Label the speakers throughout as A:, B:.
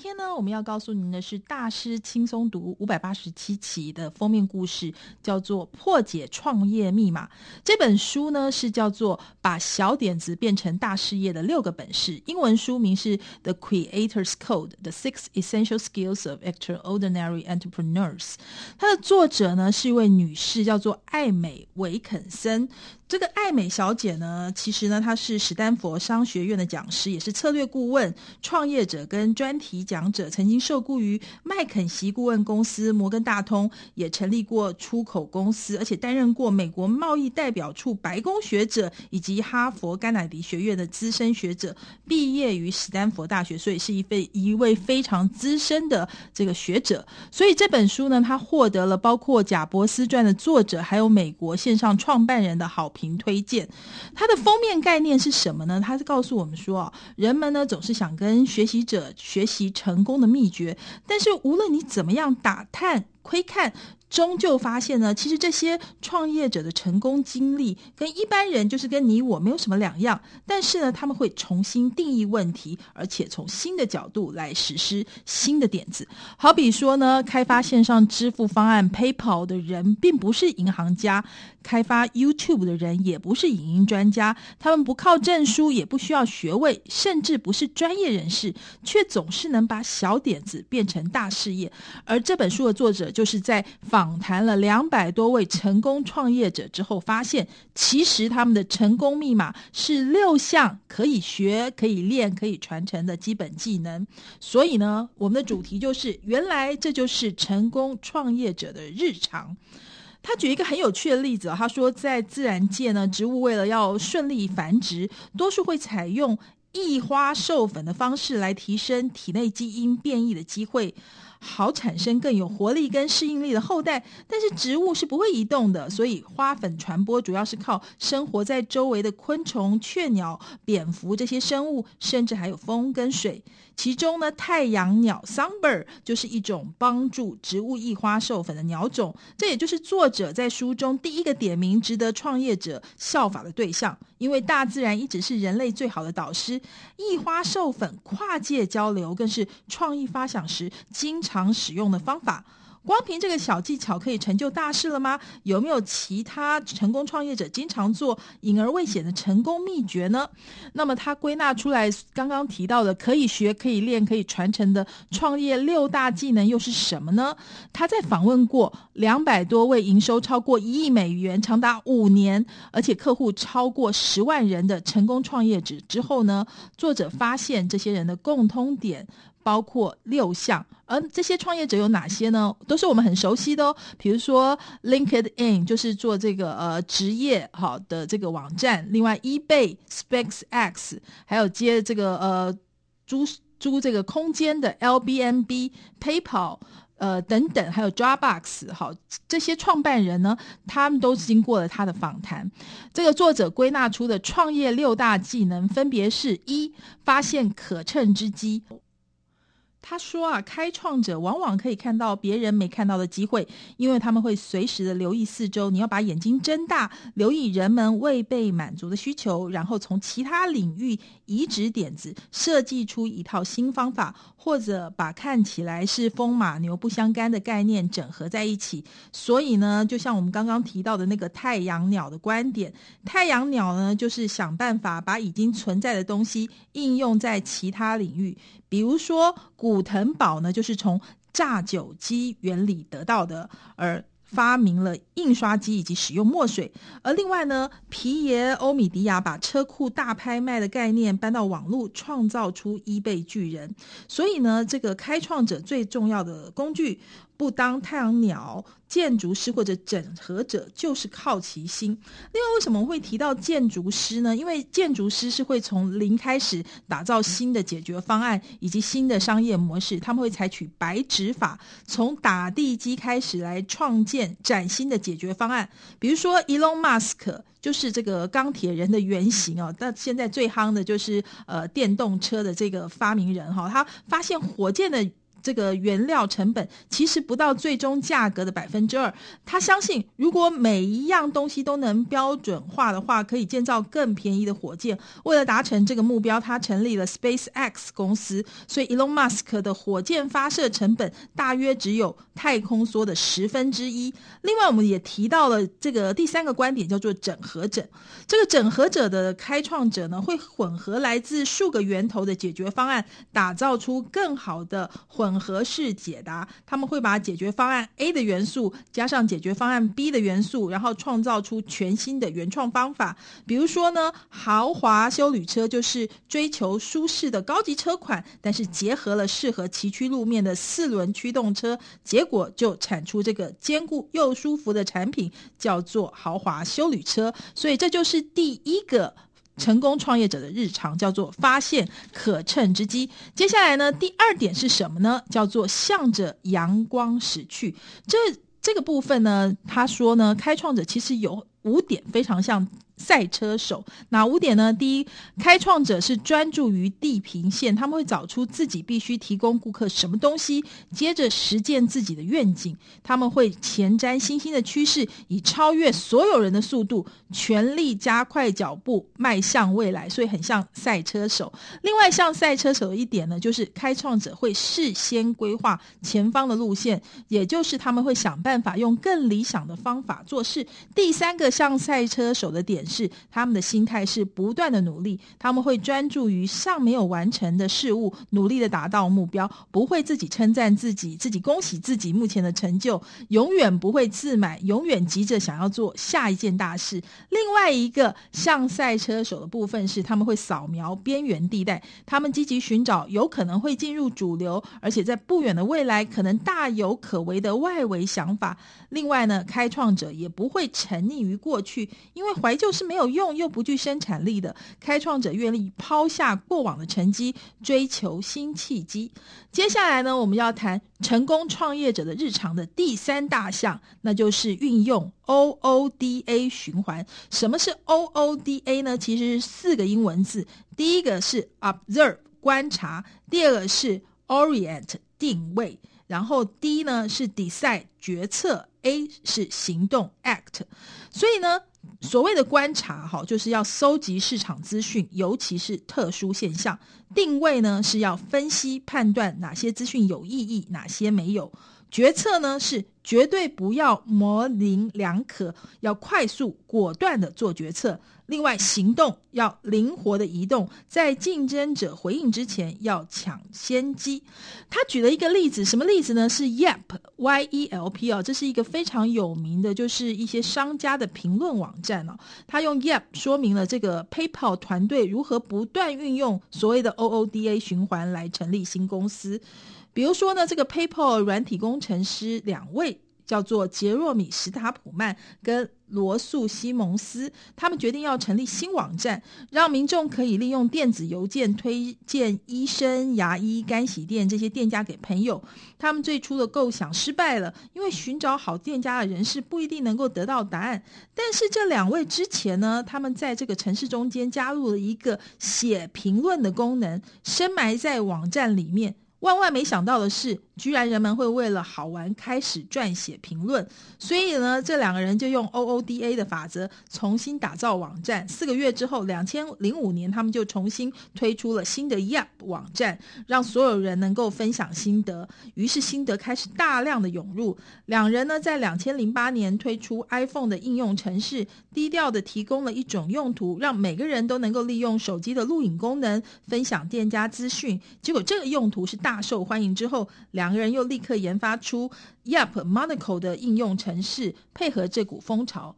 A: 天呢，我们要告诉您的是大师轻松读五百八十七期的封面故事，叫做《破解创业密码》。这本书呢是叫做《把小点子变成大事业的六个本事》，英文书名是《The Creator's Code: The Six Essential Skills of Extraordinary Entrepreneurs》。它的作者呢是一位女士，叫做艾美维肯森。这个艾美小姐呢，其实呢，她是史丹佛商学院的讲师，也是策略顾问、创业者跟专题讲者，曾经受雇于麦肯锡顾问公司、摩根大通，也成立过出口公司，而且担任过美国贸易代表处白宫学者以及哈佛甘乃迪学院的资深学者，毕业于史丹佛大学，所以是一位一位非常资深的这个学者。所以这本书呢，她获得了包括贾伯斯传的作者，还有美国线上创办人的好评。评推荐，它的封面概念是什么呢？它是告诉我们说，人们呢总是想跟学习者学习成功的秘诀，但是无论你怎么样打探、窥看。终究发现呢，其实这些创业者的成功经历跟一般人就是跟你我没有什么两样。但是呢，他们会重新定义问题，而且从新的角度来实施新的点子。好比说呢，开发线上支付方案 PayPal 的人并不是银行家，开发 YouTube 的人也不是影音专家，他们不靠证书，也不需要学位，甚至不是专业人士，却总是能把小点子变成大事业。而这本书的作者就是在访。谈了两百多位成功创业者之后，发现其实他们的成功密码是六项可以学、可以练、可以传承的基本技能。所以呢，我们的主题就是：原来这就是成功创业者的日常。他举一个很有趣的例子，他说，在自然界呢，植物为了要顺利繁殖，多数会采用异花授粉的方式来提升体内基因变异的机会。好产生更有活力跟适应力的后代，但是植物是不会移动的，所以花粉传播主要是靠生活在周围的昆虫、雀鸟、蝙蝠这些生物，甚至还有风跟水。其中呢，太阳鸟 （Sunbird） 就是一种帮助植物异花授粉的鸟种，这也就是作者在书中第一个点名值得创业者效法的对象，因为大自然一直是人类最好的导师。异花授粉、跨界交流更是创意发想时经常常使用的方法。光凭这个小技巧可以成就大事了吗？有没有其他成功创业者经常做隐而未显的成功秘诀呢？那么他归纳出来刚刚提到的可以学、可以练、可以传承的创业六大技能又是什么呢？他在访问过两百多位营收超过一亿美元、长达五年，而且客户超过十万人的成功创业者之后呢，作者发现这些人的共通点。包括六项，而这些创业者有哪些呢？都是我们很熟悉的哦。比如说，LinkedIn 就是做这个呃职业好的这个网站，另外 eBay、SpaceX 还有接这个呃租租这个空间的 L B N B、PayPal 呃等等，还有 Dropbox 好，这些创办人呢，他们都经过了他的访谈。这个作者归纳出的创业六大技能，分别是一发现可乘之机。他说啊，开创者往往可以看到别人没看到的机会，因为他们会随时的留意四周。你要把眼睛睁大，留意人们未被满足的需求，然后从其他领域移植点子，设计出一套新方法，或者把看起来是风马牛不相干的概念整合在一起。所以呢，就像我们刚刚提到的那个太阳鸟的观点，太阳鸟呢，就是想办法把已经存在的东西应用在其他领域。比如说，古腾堡呢，就是从榨酒机原理得到的，而发明了印刷机以及使用墨水。而另外呢，皮耶欧米迪亚把车库大拍卖的概念搬到网络，创造出 eBay 巨人。所以呢，这个开创者最重要的工具。不当太阳鸟、建筑师或者整合者，就是好奇心。另外，为什么会提到建筑师呢？因为建筑师是会从零开始打造新的解决方案以及新的商业模式。他们会采取白纸法，从打地基开始来创建崭新的解决方案。比如说，Elon Musk 就是这个钢铁人的原型哦。但现在最夯的就是呃电动车的这个发明人哈，他发现火箭的。这个原料成本其实不到最终价格的百分之二。他相信，如果每一样东西都能标准化的话，可以建造更便宜的火箭。为了达成这个目标，他成立了 SpaceX 公司。所以，Elon Musk 的火箭发射成本大约只有太空梭的十分之一。另外，我们也提到了这个第三个观点，叫做整合者。这个整合者的开创者呢，会混合来自数个源头的解决方案，打造出更好的混合式解答。他们会把解决方案 A 的元素加上解决方案 B 的元素，然后创造出全新的原创方法。比如说呢，豪华休旅车就是追求舒适的高级车款，但是结合了适合崎岖路面的四轮驱动车，结果就产出这个坚固又舒服的产品，叫做豪华休旅车。所以这就是第一个。成功创业者的日常叫做发现可乘之机。接下来呢，第二点是什么呢？叫做向着阳光驶去。这这个部分呢，他说呢，开创者其实有五点非常像。赛车手哪五点呢？第一，开创者是专注于地平线，他们会找出自己必须提供顾客什么东西，接着实践自己的愿景。他们会前瞻新兴的趋势，以超越所有人的速度，全力加快脚步，迈向未来。所以很像赛车手。另外，像赛车手的一点呢，就是开创者会事先规划前方的路线，也就是他们会想办法用更理想的方法做事。第三个像赛车手的点。是他们的心态是不断的努力，他们会专注于尚没有完成的事物，努力的达到目标，不会自己称赞自己，自己恭喜自己目前的成就，永远不会自满，永远急着想要做下一件大事。另外一个像赛车手的部分是，他们会扫描边缘地带，他们积极寻找有可能会进入主流，而且在不远的未来可能大有可为的外围想法。另外呢，开创者也不会沉溺于过去，因为怀旧是没有用又不具生产力的。开创者愿意抛下过往的成绩，追求新契机。接下来呢，我们要谈成功创业者的日常的第三大项，那就是运用 OODA 循环。什么是 OODA 呢？其实是四个英文字，第一个是 Observe 观察，第二个是 Orient 定位。然后 D 呢是 decide 决策，A 是行动 act，所以呢，所谓的观察哈，就是要搜集市场资讯，尤其是特殊现象；定位呢是要分析判断哪些资讯有意义，哪些没有；决策呢是绝对不要模棱两可，要快速果断的做决策。另外，行动要灵活的移动，在竞争者回应之前要抢先机。他举了一个例子，什么例子呢？是 Yelp，Y-E-L-P 哦，这是一个非常有名的，就是一些商家的评论网站哦。他用 Yelp 说明了这个 PayPal 团队如何不断运用所谓的 OODA 循环来成立新公司。比如说呢，这个 PayPal 软体工程师两位。叫做杰若米·史塔普曼跟罗素·西蒙斯，他们决定要成立新网站，让民众可以利用电子邮件推荐医生、牙医、干洗店这些店家给朋友。他们最初的构想失败了，因为寻找好店家的人士不一定能够得到答案。但是这两位之前呢，他们在这个城市中间加入了一个写评论的功能，深埋在网站里面。万万没想到的是，居然人们会为了好玩开始撰写评论。所以呢，这两个人就用 OODA 的法则重新打造网站。四个月之后，两千零五年，他们就重新推出了新的 YEP 网站，让所有人能够分享心得。于是心得开始大量的涌入。两人呢，在两千零八年推出 iPhone 的应用程式，低调的提供了一种用途，让每个人都能够利用手机的录影功能分享店家资讯。结果这个用途是大。大受欢迎之后，两个人又立刻研发出 Yap Monaco 的应用程式，配合这股风潮。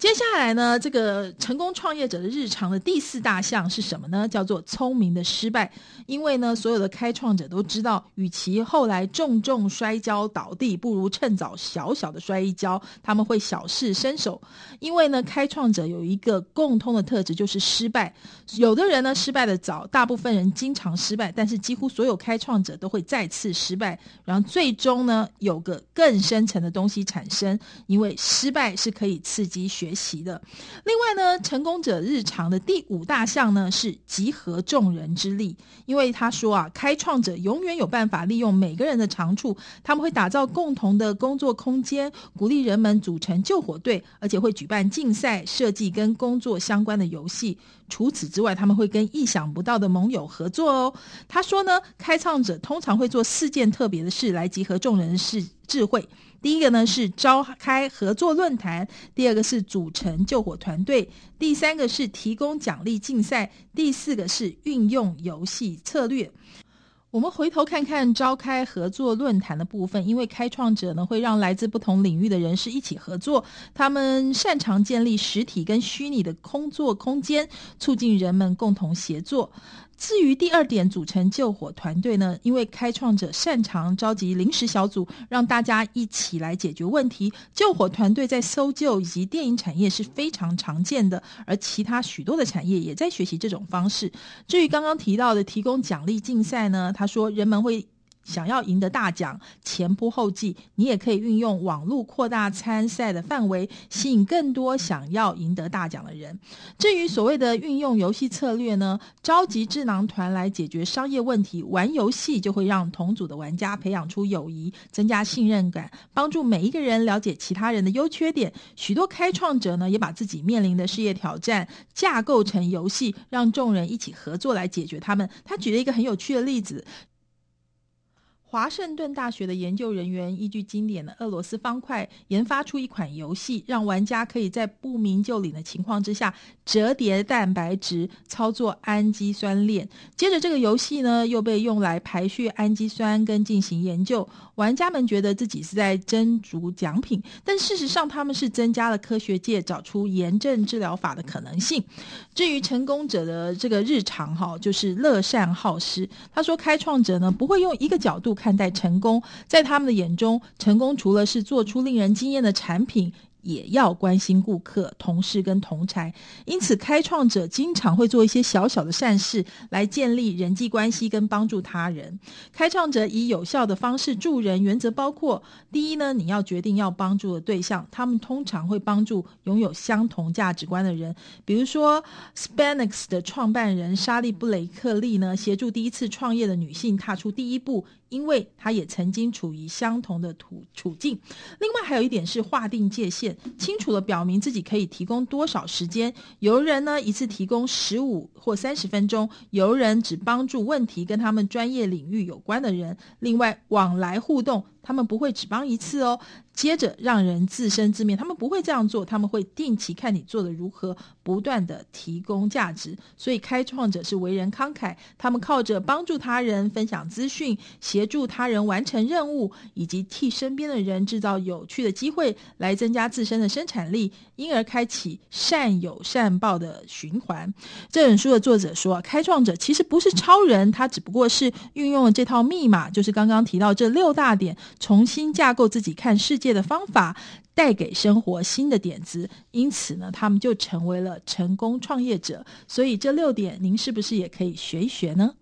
A: 接下来呢，这个成功创业者的日常的第四大项是什么呢？叫做聪明的失败。因为呢，所有的开创者都知道，与其后来重重摔跤倒地，不如趁早小小的摔一跤。他们会小试身手。因为呢，开创者有一个共通的特质，就是失败。有的人呢，失败的早，大部分人经常失败，但是几乎所有开创者都会再次失败，然后最终呢，有个更深层的东西产生。因为失败是可以刺激学。学习的。另外呢，成功者日常的第五大项呢是集合众人之力，因为他说啊，开创者永远有办法利用每个人的长处，他们会打造共同的工作空间，鼓励人们组成救火队，而且会举办竞赛，设计跟工作相关的游戏。除此之外，他们会跟意想不到的盟友合作哦。他说呢，开创者通常会做四件特别的事来集合众人的智慧。第一个呢是召开合作论坛，第二个是组成救火团队，第三个是提供奖励竞赛，第四个是运用游戏策略。我们回头看看召开合作论坛的部分，因为开创者呢会让来自不同领域的人士一起合作，他们擅长建立实体跟虚拟的工作空间，促进人们共同协作。至于第二点，组成救火团队呢，因为开创者擅长召集临时小组，让大家一起来解决问题。救火团队在搜救以及电影产业是非常常见的，而其他许多的产业也在学习这种方式。至于刚刚提到的提供奖励竞赛呢，他说人们会。想要赢得大奖，前仆后继，你也可以运用网络扩大参赛的范围，吸引更多想要赢得大奖的人。至于所谓的运用游戏策略呢，召集智囊团来解决商业问题，玩游戏就会让同组的玩家培养出友谊，增加信任感，帮助每一个人了解其他人的优缺点。许多开创者呢，也把自己面临的事业挑战架构成游戏，让众人一起合作来解决他们。他举了一个很有趣的例子。华盛顿大学的研究人员依据经典的俄罗斯方块，研发出一款游戏，让玩家可以在不明就里的情况之下折叠蛋白质，操作氨基酸链。接着，这个游戏呢又被用来排序氨基酸跟进行研究。玩家们觉得自己是在争逐奖品，但事实上他们是增加了科学界找出炎症治疗法的可能性。至于成功者的这个日常哈，就是乐善好施。他说，开创者呢不会用一个角度看待成功，在他们的眼中，成功除了是做出令人惊艳的产品。也要关心顾客、同事跟同侪，因此开创者经常会做一些小小的善事来建立人际关系跟帮助他人。开创者以有效的方式助人，原则包括：第一呢，你要决定要帮助的对象，他们通常会帮助拥有相同价值观的人。比如说，Spanx 的创办人莎莉布雷克利呢，协助第一次创业的女性踏出第一步。因为他也曾经处于相同的处处境。另外还有一点是划定界限，清楚的表明自己可以提供多少时间。游人呢一次提供十五或三十分钟，游人只帮助问题跟他们专业领域有关的人。另外往来互动。他们不会只帮一次哦，接着让人自生自灭。他们不会这样做，他们会定期看你做的如何，不断的提供价值。所以开创者是为人慷慨，他们靠着帮助他人、分享资讯、协助他人完成任务，以及替身边的人制造有趣的机会，来增加自身的生产力，因而开启善有善报的循环。这本书的作者说，开创者其实不是超人，他只不过是运用了这套密码，就是刚刚提到这六大点。重新架构自己看世界的方法，带给生活新的点子，因此呢，他们就成为了成功创业者。所以这六点，您是不是也可以学一学呢？